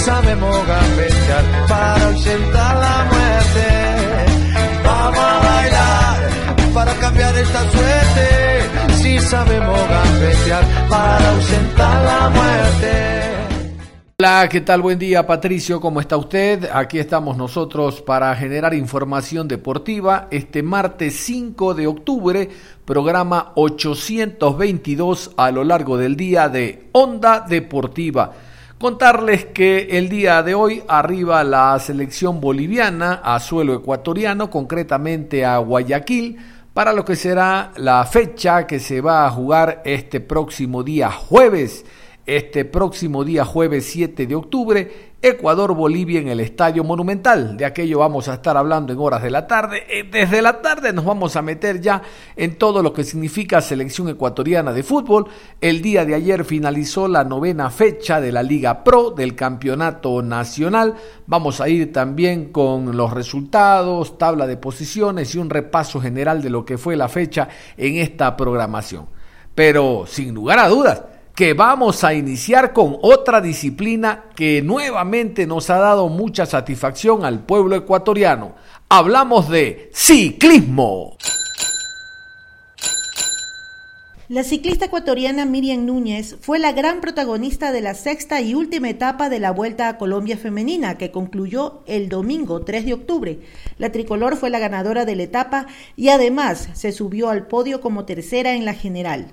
Sabemos gambetear para ausentar la muerte. Vamos a bailar para cambiar esta suerte. Si sabemos gambetear para ausentar la muerte. Hola, ¿qué tal? Buen día, Patricio. ¿Cómo está usted? Aquí estamos nosotros para generar información deportiva este martes 5 de octubre, programa 822 a lo largo del día de Onda Deportiva. Contarles que el día de hoy arriba la selección boliviana a suelo ecuatoriano, concretamente a Guayaquil, para lo que será la fecha que se va a jugar este próximo día jueves, este próximo día jueves 7 de octubre Ecuador-Bolivia en el Estadio Monumental. De aquello vamos a estar hablando en horas de la tarde. Eh, desde la tarde nos vamos a meter ya en todo lo que significa selección ecuatoriana de fútbol. El día de ayer finalizó la novena fecha de la Liga Pro del Campeonato Nacional. Vamos a ir también con los resultados, tabla de posiciones y un repaso general de lo que fue la fecha en esta programación. Pero sin lugar a dudas, que vamos a iniciar con otra disciplina que nuevamente nos ha dado mucha satisfacción al pueblo ecuatoriano. Hablamos de ciclismo. La ciclista ecuatoriana Miriam Núñez fue la gran protagonista de la sexta y última etapa de la Vuelta a Colombia Femenina, que concluyó el domingo 3 de octubre. La tricolor fue la ganadora de la etapa y además se subió al podio como tercera en la general.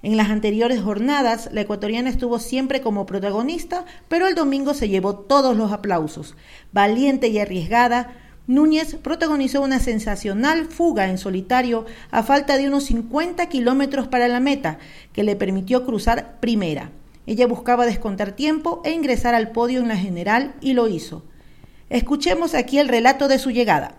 En las anteriores jornadas, la ecuatoriana estuvo siempre como protagonista, pero el domingo se llevó todos los aplausos. Valiente y arriesgada, Núñez protagonizó una sensacional fuga en solitario a falta de unos 50 kilómetros para la meta, que le permitió cruzar primera. Ella buscaba descontar tiempo e ingresar al podio en la general y lo hizo. Escuchemos aquí el relato de su llegada.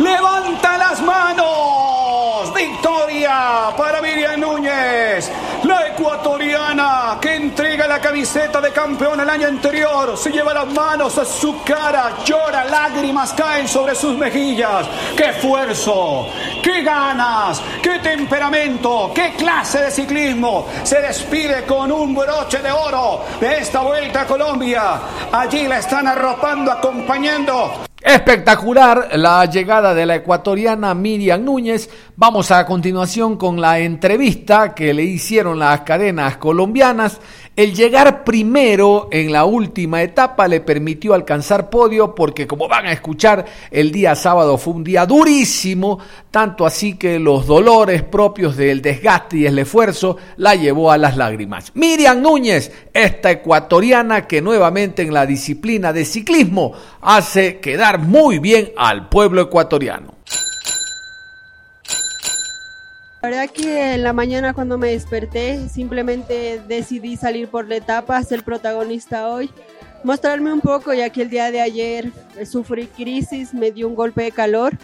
¡Levanta las manos! ¡Victoria para Miriam Núñez! La ecuatoriana que entrega la camiseta de campeón el año anterior, se lleva las manos a su cara, llora, lágrimas caen sobre sus mejillas. ¡Qué esfuerzo! ¡Qué ganas! ¡Qué temperamento! ¡Qué clase de ciclismo! Se despide con un broche de oro de esta vuelta a Colombia. Allí la están arropando, acompañando. Espectacular la llegada de la ecuatoriana Miriam Núñez. Vamos a continuación con la entrevista que le hicieron las cadenas colombianas el llegar primero en la última etapa le permitió alcanzar podio porque como van a escuchar, el día sábado fue un día durísimo, tanto así que los dolores propios del desgaste y el esfuerzo la llevó a las lágrimas. Miriam Núñez, esta ecuatoriana que nuevamente en la disciplina de ciclismo hace quedar muy bien al pueblo ecuatoriano. La verdad que en la mañana cuando me desperté simplemente decidí salir por la etapa, ser protagonista hoy, mostrarme un poco ya que el día de ayer sufrí crisis, me dio un golpe de calor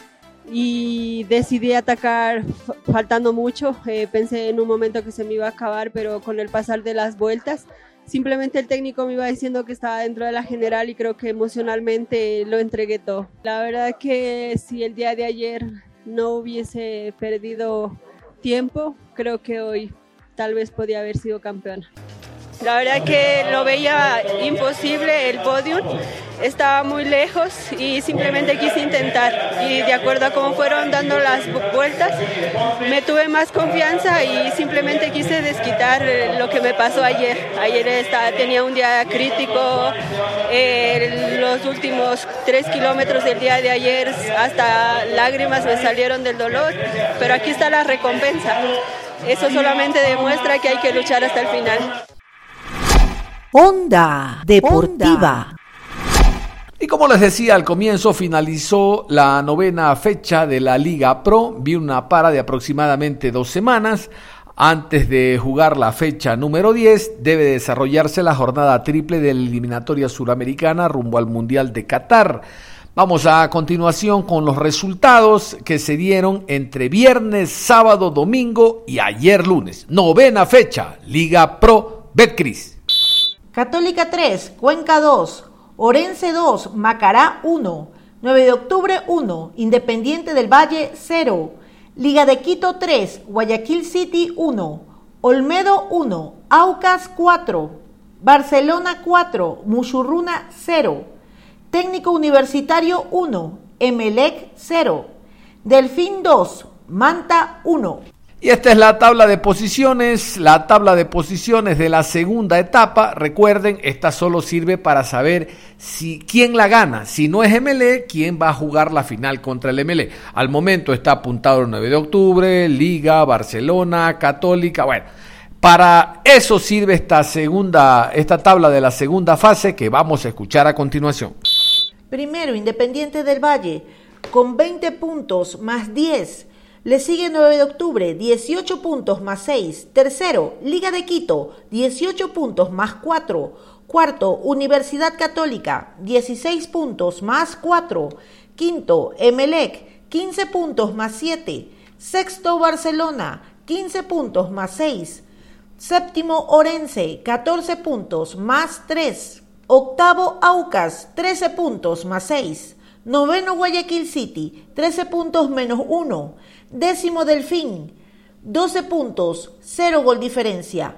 y decidí atacar faltando mucho. Eh, pensé en un momento que se me iba a acabar, pero con el pasar de las vueltas, simplemente el técnico me iba diciendo que estaba dentro de la general y creo que emocionalmente lo entregué todo. La verdad que si el día de ayer no hubiese perdido tiempo, creo que hoy tal vez podía haber sido campeona. La verdad que lo veía imposible el podium, estaba muy lejos y simplemente quise intentar. Y de acuerdo a cómo fueron dando las vueltas, me tuve más confianza y simplemente quise desquitar lo que me pasó ayer. Ayer estaba, tenía un día crítico, eh, los últimos tres kilómetros del día de ayer hasta lágrimas me salieron del dolor, pero aquí está la recompensa. Eso solamente demuestra que hay que luchar hasta el final. Onda Deportiva. como les decía al comienzo, finalizó la novena fecha de la Liga Pro. Vi una para de aproximadamente dos semanas. Antes de jugar la fecha número 10, debe desarrollarse la jornada triple de la eliminatoria suramericana rumbo al Mundial de Qatar. Vamos a continuación con los resultados que se dieron entre viernes, sábado, domingo y ayer lunes. Novena fecha, Liga Pro Betcris. Católica 3, Cuenca 2, Orense 2, Macará 1, 9 de octubre 1, Independiente del Valle 0, Liga de Quito 3, Guayaquil City 1, Olmedo 1, Aucas 4, Barcelona 4, Muchurruna 0, Técnico Universitario 1, Emelec 0, Delfín 2, Manta 1. Y esta es la tabla de posiciones, la tabla de posiciones de la segunda etapa. Recuerden, esta solo sirve para saber si quién la gana. Si no es MLE, quién va a jugar la final contra el MLE. Al momento está apuntado el 9 de octubre, Liga, Barcelona, Católica. Bueno, para eso sirve esta segunda, esta tabla de la segunda fase que vamos a escuchar a continuación. Primero, Independiente del Valle, con 20 puntos más 10. Le sigue 9 de octubre, 18 puntos más 6. Tercero, Liga de Quito, 18 puntos más 4. Cuarto, Universidad Católica, 16 puntos más 4. Quinto, Emelec, 15 puntos más 7. Sexto, Barcelona, 15 puntos más 6. Séptimo, Orense, 14 puntos más 3. Octavo, Aucas, 13 puntos más 6. Noveno, Guayaquil City, 13 puntos menos 1. Décimo Delfín, 12 puntos, 0 gol diferencia.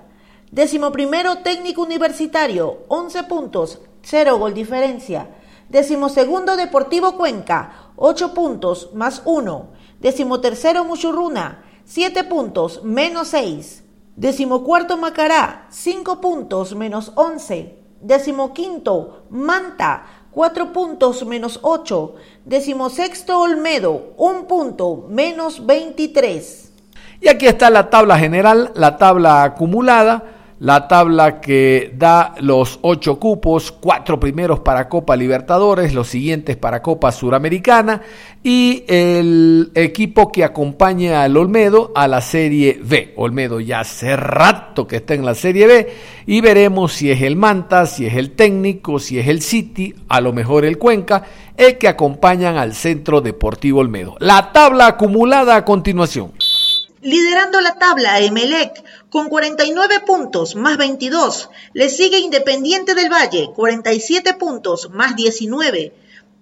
Décimo primero Técnico Universitario, 11 puntos, 0 gol diferencia. Décimo segundo Deportivo Cuenca, 8 puntos, más 1. Décimo tercero Muchurruna, 7 puntos, menos 6. Décimo cuarto Macará, 5 puntos, menos 11. Décimo quinto Manta, 4 puntos menos 8. Decimosexto Olmedo, 1 punto menos 23. Y aquí está la tabla general, la tabla acumulada la tabla que da los ocho cupos, cuatro primeros para Copa Libertadores, los siguientes para Copa Suramericana y el equipo que acompaña al Olmedo a la Serie B. Olmedo ya hace rato que está en la Serie B y veremos si es el Manta, si es el técnico, si es el City, a lo mejor el Cuenca, el que acompañan al Centro Deportivo Olmedo. La tabla acumulada a continuación. Liderando la tabla Emelec con 49 puntos más 22. Le sigue Independiente del Valle, 47 puntos más 19.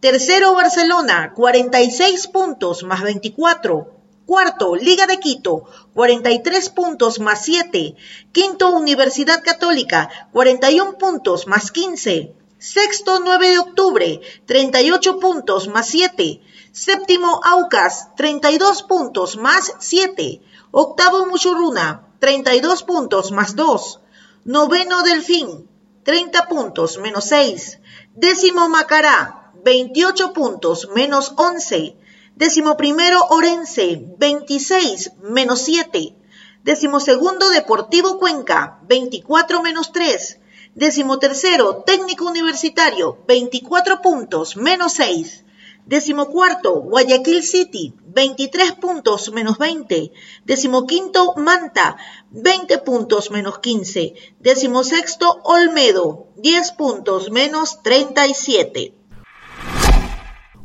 Tercero Barcelona, 46 puntos más 24. Cuarto, Liga de Quito, 43 puntos más 7. Quinto, Universidad Católica, 41 puntos más 15. Sexto, 9 de octubre, 38 puntos más 7. Séptimo, Aucas, 32 puntos más 7. Octavo Muchurruna, 32 puntos más 2. Noveno Delfín, 30 puntos menos 6. Décimo Macará, 28 puntos menos 11. Décimo primero Orense, 26 menos 7. Décimo segundo Deportivo Cuenca, 24 menos 3. Décimo tercero Técnico Universitario, 24 puntos menos 6. Decimocuarto, Guayaquil City, 23 puntos menos 20. Decimoquinto, Manta, 20 puntos menos 15. Decimosexto, Olmedo, 10 puntos menos 37.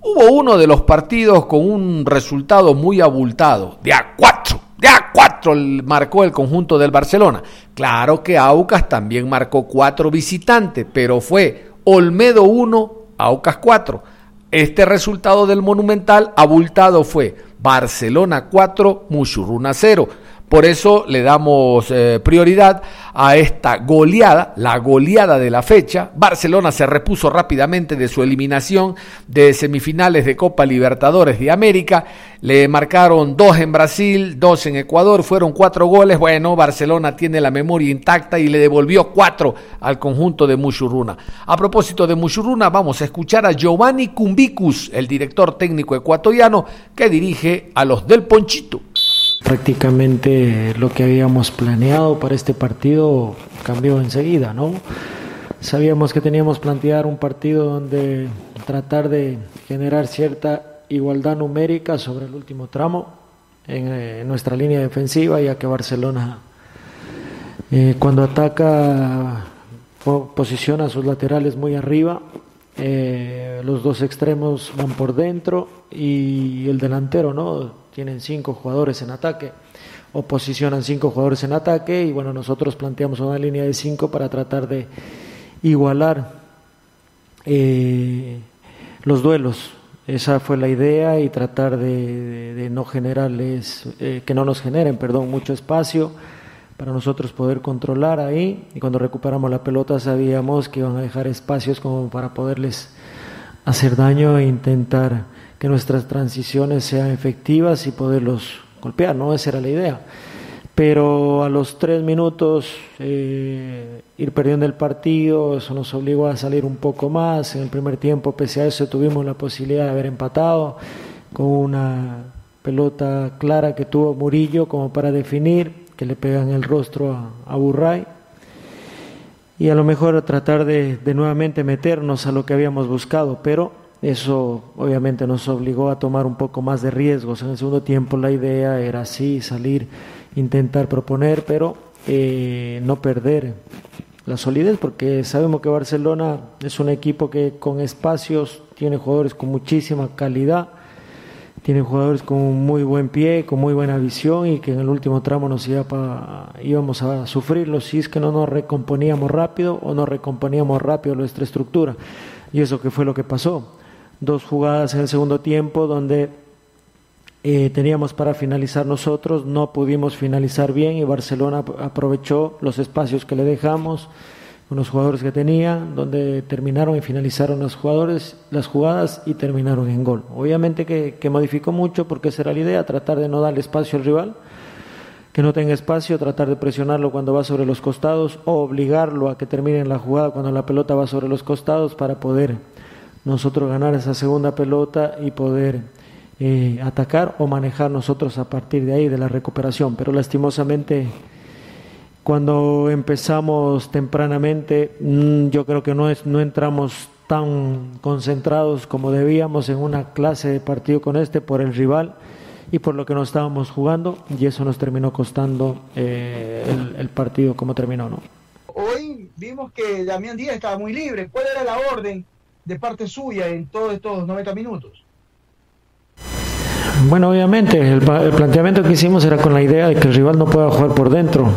Hubo uno de los partidos con un resultado muy abultado, de a 4, de a 4 marcó el conjunto del Barcelona. Claro que Aucas también marcó 4 visitantes, pero fue Olmedo 1, Aucas 4. Este resultado del Monumental abultado fue Barcelona 4, Muchurruna 0. Por eso le damos eh, prioridad a esta goleada, la goleada de la fecha. Barcelona se repuso rápidamente de su eliminación de semifinales de Copa Libertadores de América. Le marcaron dos en Brasil, dos en Ecuador, fueron cuatro goles. Bueno, Barcelona tiene la memoria intacta y le devolvió cuatro al conjunto de Muchurruna. A propósito de Muchurruna, vamos a escuchar a Giovanni Cumbicus, el director técnico ecuatoriano que dirige a los del Ponchito prácticamente lo que habíamos planeado para este partido cambió enseguida, ¿no? Sabíamos que teníamos plantear un partido donde tratar de generar cierta igualdad numérica sobre el último tramo en, eh, nuestra línea defensiva, ya que Barcelona eh, cuando ataca posiciona sus laterales muy arriba, eh, los dos extremos van por dentro y el delantero, ¿no? Tienen cinco jugadores en ataque o posicionan cinco jugadores en ataque y bueno, nosotros planteamos una línea de cinco para tratar de igualar eh, los duelos. Esa fue la idea y tratar de, no generarles, eh, que no nos generen, perdón, mucho espacio para nosotros poder controlar ahí y cuando recuperamos la pelota sabíamos que iban a dejar espacios como para poderles hacer daño e intentar que nuestras transiciones sean efectivas y poderlos golpear, ¿no? Esa era la idea. Pero a los tres minutos eh, ir perdiendo el partido, eso nos obligó a salir un poco más. En el primer tiempo, pese a eso, tuvimos la posibilidad de haber empatado con una pelota clara que tuvo Murillo como para definir que le pegan el rostro a, a Burray y a lo mejor tratar de, de, nuevamente meternos a lo que habíamos buscado, pero eso obviamente nos obligó a tomar un poco más de riesgos. En el segundo tiempo la idea era así, salir, intentar proponer, pero eh, no perder la solidez, porque sabemos que Barcelona es un equipo que con espacios tiene jugadores con muchísima calidad tiene jugadores con muy buen pie, con muy buena visión y que en el último tramo nos iba íbamos a sufrirlo si es que no nos recomponíamos rápido o no recomponíamos rápido nuestra estructura. Y eso que fue lo que pasó. Dos jugadas en el segundo tiempo donde eh, teníamos para finalizar nosotros, no pudimos finalizar bien y Barcelona aprovechó los espacios que le dejamos con los jugadores que tenía, donde terminaron y finalizaron jugadores, las jugadas y terminaron en gol. Obviamente que, que, modificó mucho porque esa era la idea, tratar de no darle espacio al rival, que no tenga espacio, tratar de presionarlo cuando va sobre los costados o obligarlo a que termine la jugada cuando la pelota va sobre los costados para poder nosotros ganar esa segunda pelota y poder eh, atacar o manejar nosotros a partir de ahí de la recuperación. Pero lastimosamente cuando empezamos tempranamente, mm, yo creo que no, es, no entramos tan concentrados como debíamos en una clase de partido con este por el rival y por lo que nos estábamos jugando y eso nos terminó costando eh, el, partido como terminó. ¿no? Hoy vimos que Damián Díaz estaba muy libre. ¿Cuál era la orden de parte suya en todos estos 90 minutos? Bueno, obviamente el, planteamiento que hicimos era con la idea de que el rival no pueda jugar por dentro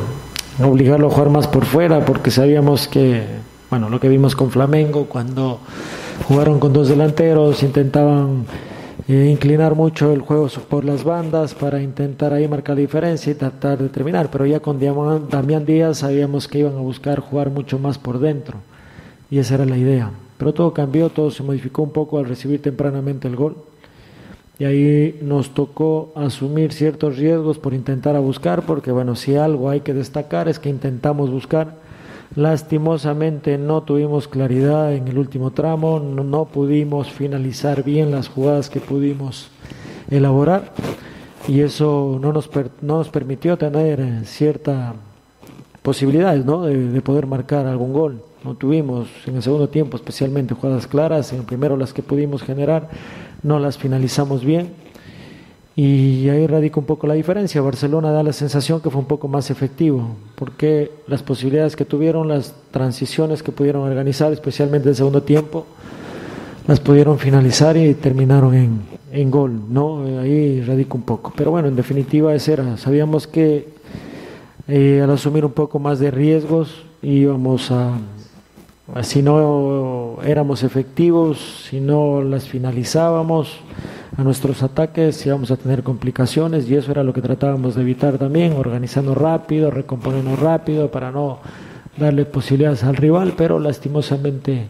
obligarlo a jugar más por fuera, porque sabíamos que, bueno, lo que vimos con Flamengo, cuando jugaron con dos delanteros, intentaban eh, inclinar mucho el juego por las bandas para intentar ahí marcar diferencia y tratar de terminar, pero ya con Damián Díaz sabíamos que iban a buscar jugar mucho más por dentro, y esa era la idea. Pero todo cambió, todo se modificó un poco al recibir tempranamente el gol y ahí nos tocó asumir ciertos riesgos por intentar buscar, porque bueno, si algo hay que destacar es que intentamos buscar, lastimosamente no tuvimos claridad en el último tramo, no, pudimos finalizar bien las jugadas que pudimos elaborar y eso no nos, no nos permitió tener cierta posibilidades ¿no? de poder marcar algún gol. No tuvimos en el segundo tiempo especialmente jugadas claras, en el primero las que pudimos generar no las finalizamos bien y ahí radica un poco la diferencia. Barcelona da la sensación que fue un poco más efectivo, porque las posibilidades que tuvieron, las transiciones que pudieron organizar, especialmente en el segundo tiempo, las pudieron finalizar y terminaron en, en gol, ¿no? Ahí radica un poco. Pero bueno, en definitiva ese era. Sabíamos que eh, al asumir un poco más de riesgos íbamos a si no éramos efectivos, si no las finalizábamos a nuestros ataques, íbamos a tener complicaciones y eso era lo que tratábamos de evitar también, organizando rápido, recomponiendo rápido para no darle posibilidades al rival, pero lastimosamente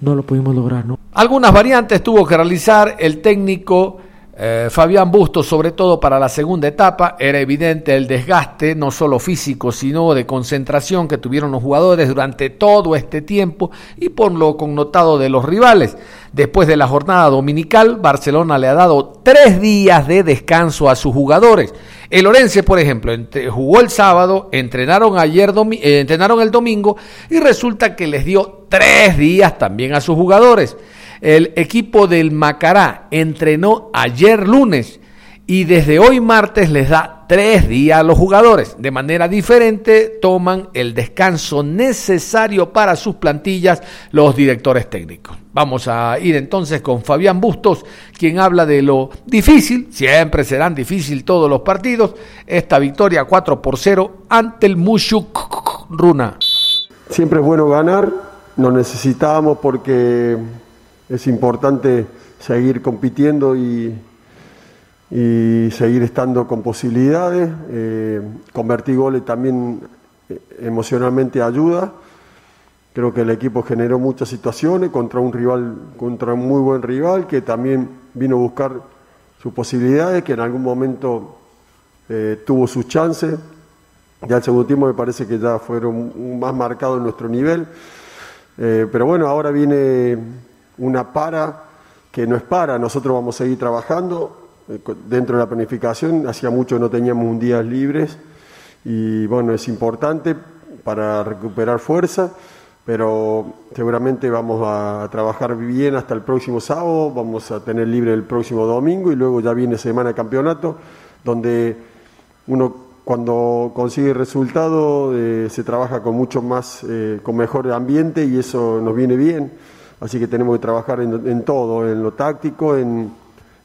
no lo pudimos lograr. ¿no? Algunas variantes tuvo que realizar el técnico eh, Fabián Bustos, sobre todo para la segunda etapa, era evidente el desgaste, no solo físico, sino de concentración que tuvieron los jugadores durante todo este tiempo y por lo connotado de los rivales. Después de la jornada dominical, Barcelona le ha dado tres días de descanso a sus jugadores. El Orense, por ejemplo, jugó el sábado, entrenaron ayer, eh, entrenaron el domingo y resulta que les dio tres días también a sus jugadores. El equipo del Macará entrenó ayer lunes y desde hoy martes les da tres días a los jugadores. De manera diferente toman el descanso necesario para sus plantillas los directores técnicos. Vamos a ir entonces con Fabián Bustos, quien habla de lo difícil, siempre serán difícil todos los partidos, esta victoria 4 por 0 ante el Mushuk Runa. Siempre es bueno ganar, lo necesitamos porque es importante seguir compitiendo y, y seguir estando con posibilidades. Eh, convertir goles también eh, emocionalmente ayuda. Creo que el equipo generó muchas situaciones contra un rival, contra un muy buen rival que también vino a buscar sus posibilidades, que en algún momento eh, tuvo sus chances. Ya el segundo tiempo me parece que ya fueron más marcados en nuestro nivel. pero bueno, ahora viene una para que no es para, nosotros vamos a seguir trabajando eh, dentro de la planificación, hacía mucho no teníamos un día libres y bueno, es importante para recuperar fuerza, pero seguramente vamos a trabajar bien hasta el próximo sábado, vamos a tener libre el próximo domingo y luego ya viene semana de campeonato, donde uno cuando consigue resultado eh, se trabaja con mucho más, eh, con mejor ambiente y eso nos viene bien, así que tenemos que trabajar en todo, en lo táctico, en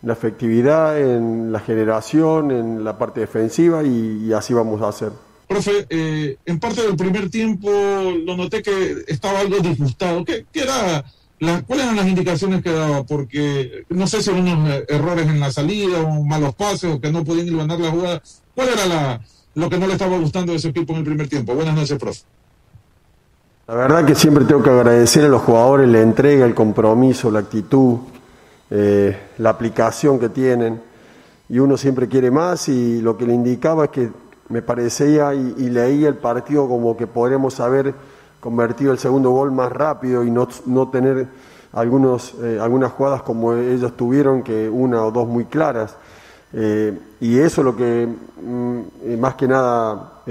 la efectividad, en la generación, en la parte defensiva y, así vamos a hacer. Profe, eh, en parte del primer tiempo lo noté que estaba algo disgustado. ¿Qué, era la, ¿Cuáles eran las indicaciones que daba? Porque no sé si unos errores en la salida o malos pases o que no podían iluminar la jugada. ¿Cuál era la, lo que no le estaba gustando a ese equipo en el primer tiempo? Buenas noches, profe. La verdad que siempre tengo que agradecer a los jugadores la entrega, el compromiso, la actitud, eh, la aplicación que tienen, y uno siempre quiere más y lo que le indicaba es que me parecía y, leía el partido como que podríamos haber convertido el segundo gol más rápido y no, no tener algunos, eh, algunas jugadas como ellos tuvieron, que una o dos muy claras. Eh, y eso es lo que mm, más que nada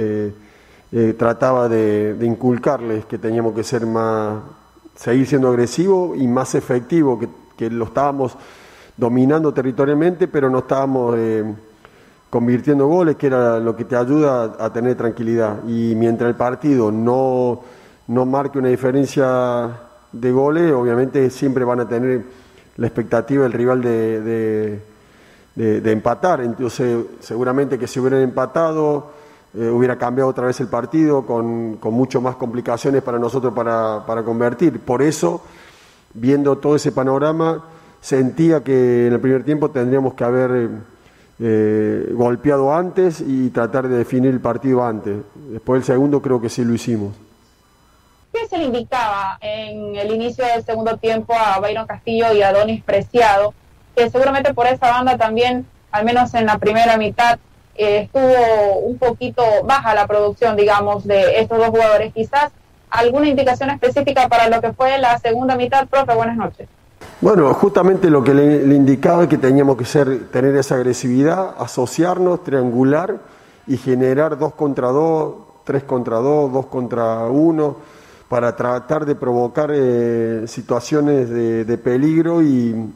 trataba de, de, inculcarles, que teníamos que ser más, seguir siendo agresivo y más efectivo, que lo estábamos dominando territorialmente, pero no estábamos eh, convirtiendo goles, que era lo que te ayuda a, tener tranquilidad. Y mientras el partido no, no marque una diferencia de goles, obviamente siempre van a tener la expectativa del rival de, de, empatar. Entonces, seguramente que si hubieran empatado, eh, hubiera cambiado otra vez el partido con, con mucho más complicaciones para nosotros para, para convertir. Por eso viendo todo ese panorama, sentía que en el primer tiempo tendríamos que haber eh, golpeado antes y tratar de definir el partido antes. Después del segundo creo que sí lo hicimos. ¿Qué se le indicaba en el inicio del segundo tiempo a Byron Castillo y a Donis Preciado? Que seguramente por esa banda también, al menos en la primera mitad, eh, estuvo un poquito baja la producción, digamos, de estos dos jugadores. Quizás alguna indicación específica para lo que fue la segunda mitad, profe, buenas noches. Bueno, justamente lo que le, indicaba es que teníamos que ser, tener esa agresividad, asociarnos, triangular y generar dos contra dos, tres contra dos, dos contra uno, para tratar de provocar eh, situaciones de, peligro y,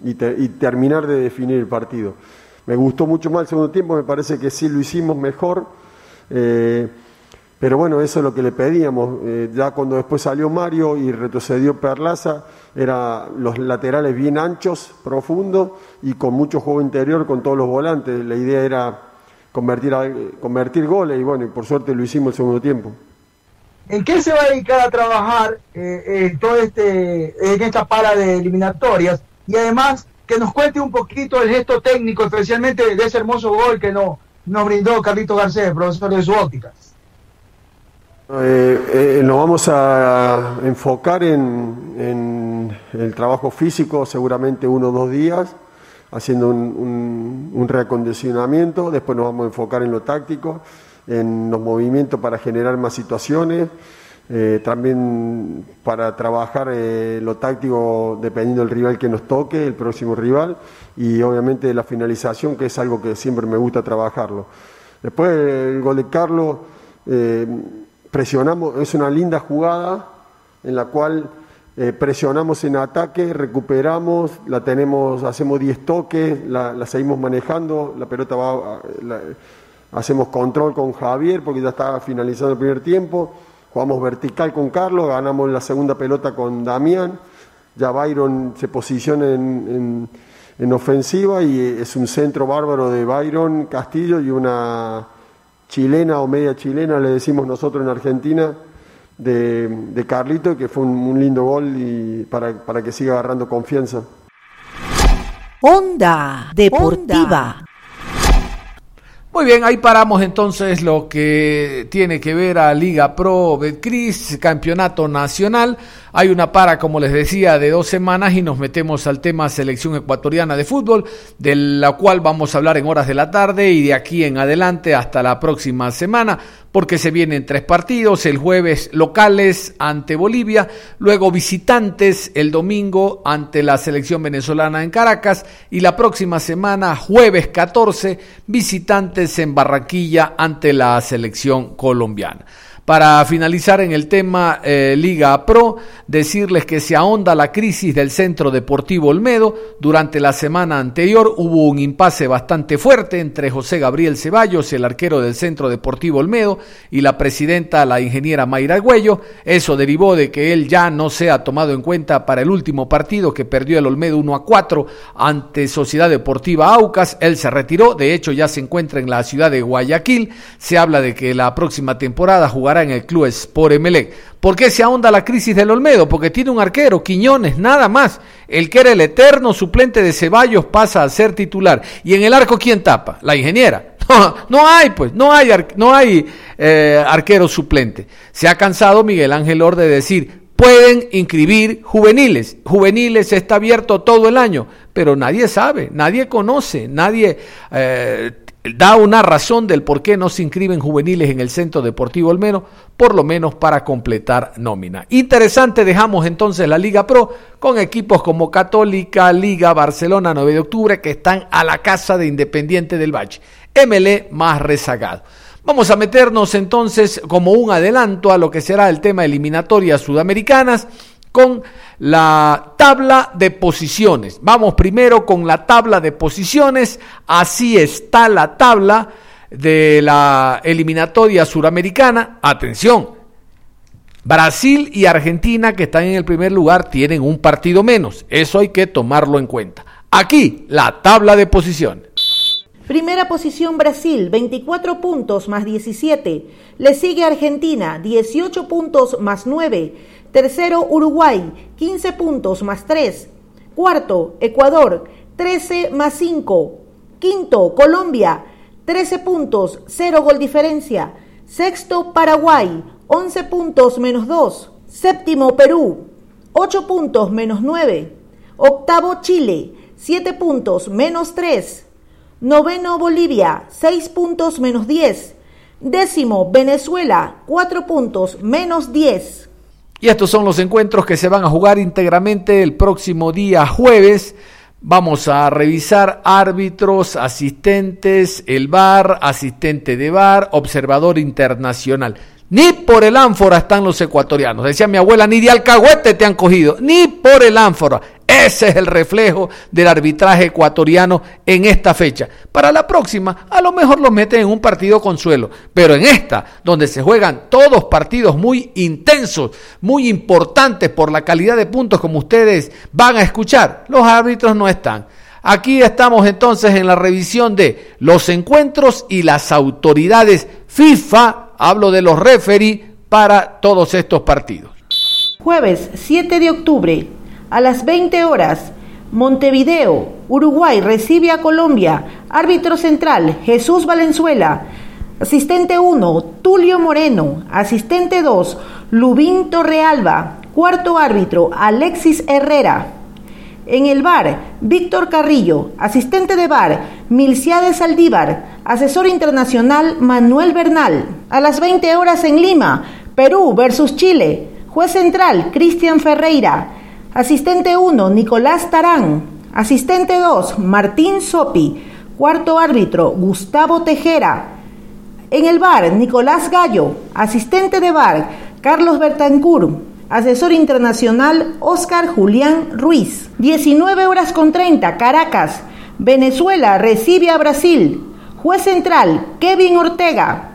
terminar de definir el partido. Me gustó mucho más el segundo tiempo, me parece que sí lo hicimos mejor. Eh, pero bueno, eso es lo que le pedíamos. Eh, ya cuando después salió Mario y retrocedió Perlaza, eran los laterales bien anchos, profundos y con mucho juego interior con todos los volantes. La idea era convertir, convertir goles y bueno, y por suerte lo hicimos el segundo tiempo. ¿En qué se va a dedicar a trabajar eh, todo este, en esta para de eliminatorias? Y además, que nos cuente un poquito el gesto técnico, especialmente de ese hermoso gol que no, nos brindó Carlito Garcés, profesor de su óptica. Eh, eh, nos vamos a enfocar en, el trabajo físico, seguramente uno o dos días, haciendo un, reacondicionamiento. Después nos vamos a enfocar en lo táctico, en los movimientos para generar más situaciones. Eh, también para trabajar lo táctico dependiendo del rival que nos toque, el próximo rival, y obviamente la finalización, que es algo que siempre me gusta trabajarlo. Después el gol de Carlos presionamos, es una linda jugada en la cual eh, presionamos en ataque, recuperamos, la tenemos, hacemos 10 toques, la, seguimos manejando, la pelota va, hacemos control con Javier porque ya está finalizando el primer tiempo, jugamos vertical con Carlos, ganamos la segunda pelota con Damián, ya Byron se posiciona en, en ofensiva y es un centro bárbaro de Byron Castillo y una chilena o media chilena, le decimos nosotros en Argentina, de, Carlito, que fue un, lindo gol y para, para, que siga agarrando confianza. Onda Deportiva. Muy bien, ahí paramos entonces lo que tiene que ver a Liga Pro Betcris, Campeonato Nacional. Hay una para, como les decía, de dos semanas y nos metemos al tema selección ecuatoriana de fútbol, de la cual vamos a hablar en horas de la tarde y de aquí en adelante hasta la próxima semana, porque se vienen tres partidos, el jueves locales ante Bolivia, luego visitantes el domingo ante la selección venezolana en Caracas y la próxima semana, jueves 14, visitantes en Barranquilla ante la selección colombiana. Para finalizar en el tema eh, Liga Pro, decirles que se ahonda la crisis del Centro Deportivo Olmedo. Durante la semana anterior hubo un impasse bastante fuerte entre José Gabriel Ceballos, el arquero del Centro Deportivo Olmedo, y la presidenta, la ingeniera Mayra Güello. Eso derivó de que él ya no sea tomado en cuenta para el último partido que perdió el Olmedo 1 a 4 ante Sociedad Deportiva Aucas. Él se retiró, de hecho ya se encuentra en la ciudad de Guayaquil. Se habla de que la próxima temporada jugará en el club Sport Emelec. ¿Por qué se ahonda la crisis del Olmedo? Porque tiene un arquero, Quiñones, nada más. El que era el eterno suplente de Ceballos pasa a ser titular. ¿Y en el arco quién tapa? La ingeniera. No, hay, pues, no hay, no hay eh, arquero suplente. Se ha cansado Miguel Ángel Orde de decir, pueden inscribir juveniles. Juveniles está abierto todo el año, pero nadie sabe, nadie conoce, nadie eh, da una razón del por qué no se inscriben juveniles en el Centro Deportivo Olmedo, por lo menos para completar nómina. Interesante, dejamos entonces la Liga Pro con equipos como Católica, Liga, Barcelona, 9 de octubre, que están a la casa de Independiente del Valle. MLE más rezagado. Vamos a meternos entonces como un adelanto a lo que será el tema eliminatorias sudamericanas con la tabla de posiciones. Vamos primero con la tabla de posiciones. Así está la tabla de la eliminatoria suramericana. Atención. Brasil y Argentina, que están en el primer lugar, tienen un partido menos. Eso hay que tomarlo en cuenta. Aquí, la tabla de posiciones. Primera posición Brasil, 24 puntos más 17. Le sigue Argentina, 18 puntos más 9. Tercero, Uruguay, 15 puntos más 3. Cuarto, Ecuador, 13 más 5. Quinto, Colombia, 13 puntos, 0 gol diferencia. Sexto, Paraguay, 11 puntos menos 2. Séptimo, Perú, 8 puntos menos 9. Octavo, Chile, 7 puntos menos 3. Noveno, Bolivia, 6 puntos menos 10. Décimo, Venezuela, 4 puntos menos 10. Y estos son los encuentros que se van a jugar íntegramente el próximo día jueves. Vamos a revisar árbitros, asistentes, el VAR, asistente de VAR, observador internacional. Ni por el ánfora están los ecuatorianos. Decía mi abuela, ni de alcahuete te han cogido. Ni por el ánfora. Ese es el reflejo del arbitraje ecuatoriano en esta fecha. Para la próxima, a lo mejor los meten en un partido consuelo. Pero en esta, donde se juegan todos partidos muy intensos, muy importantes por la calidad de puntos como ustedes van a escuchar, los árbitros no están. Aquí estamos entonces en la revisión de los encuentros y las autoridades FIFA Hablo de los referees para todos estos partidos. Jueves 7 de octubre a las 20 horas. Montevideo, Uruguay recibe a Colombia. Árbitro central, Jesús Valenzuela. Asistente 1, Tulio Moreno. Asistente 2, Lubín Torrealba. Cuarto árbitro, Alexis Herrera. En el bar, Víctor Carrillo. Asistente de bar, Milciades Saldívar. Asesor internacional Manuel Bernal. A las 20 horas en Lima, Perú versus Chile. Juez central Cristian Ferreira. Asistente 1 Nicolás Tarán. Asistente 2 Martín Sopi. Cuarto árbitro Gustavo Tejera. En el bar Nicolás Gallo. Asistente de bar Carlos Bertancur. Asesor internacional Oscar Julián Ruiz. 19 horas con 30, Caracas. Venezuela recibe a Brasil. Juez central, Kevin Ortega.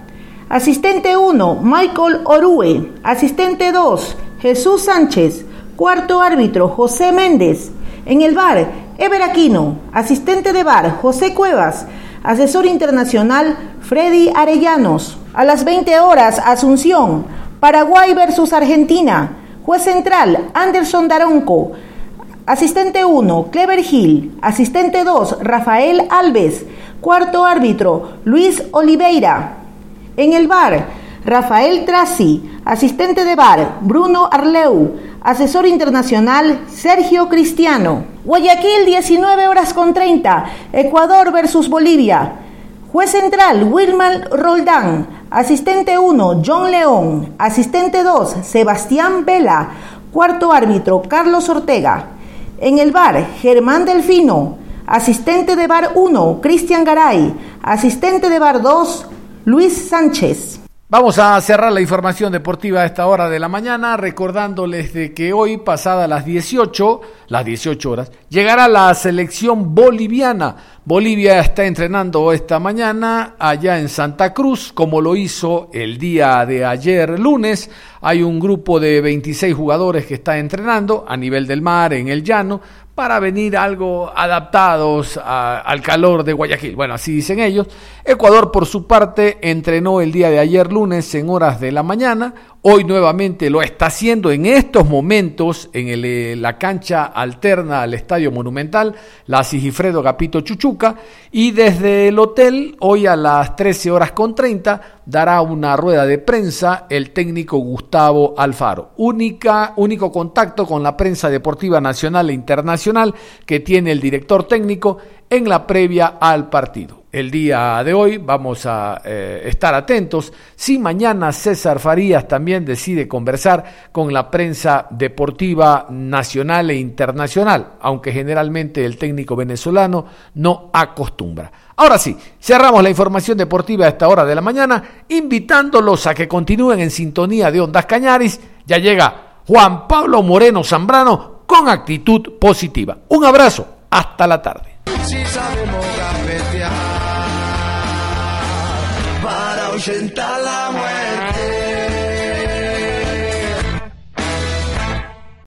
Asistente 1, Michael Orue. Asistente 2, Jesús Sánchez. Cuarto árbitro, José Méndez. En el bar, Ever Aquino. Asistente de bar, José Cuevas. Asesor internacional, Freddy Arellanos. A las 20 horas, Asunción. Paraguay versus Argentina. Juez central, Anderson Daronco. Asistente 1, Clever Hill. Asistente 2, Rafael Alves. Cuarto árbitro, Luis Oliveira. En el bar, Rafael Trasi. Asistente de bar, Bruno Arleu. Asesor internacional, Sergio Cristiano. Guayaquil, 19 horas con 30. Ecuador versus Bolivia. Juez central, Wilman Roldán. Asistente 1, John León. Asistente 2, Sebastián Vela. Cuarto árbitro, Carlos Ortega. En el bar, Germán Delfino. Asistente de bar 1, Cristian Garay. Asistente de bar 2, Luis Sánchez. Vamos a cerrar la información deportiva a esta hora de la mañana, recordándoles de que hoy, pasada las 18, las 18 horas, llegará la selección boliviana. Bolivia está entrenando esta mañana allá en Santa Cruz, como lo hizo el día de ayer lunes. Hay un grupo de 26 jugadores que está entrenando a nivel del mar, en el llano, para venir algo adaptados al calor de Guayaquil. Bueno, así dicen ellos. Ecuador, por su parte, entrenó el día de ayer lunes en horas de la mañana. Hoy nuevamente lo está haciendo en estos momentos en eh, la cancha alterna al Estadio Monumental, la Sigifredo Capito Chuchuca, y desde el hotel, hoy a las 13 horas con 30, dará una rueda de prensa el técnico Gustavo Alfaro. Única, único contacto con la prensa deportiva nacional e internacional que tiene el director técnico en la previa al partido el día de hoy. Vamos a eh, estar atentos. Si mañana César Farías también decide conversar con la prensa deportiva nacional e internacional, aunque generalmente el técnico venezolano no acostumbra. Ahora sí, cerramos la información deportiva a esta hora de la mañana, invitándolos a que continúen en sintonía de Ondas Cañaris. Ya llega Juan Pablo Moreno Zambrano con actitud positiva. Un abrazo, hasta la tarde. Muerte.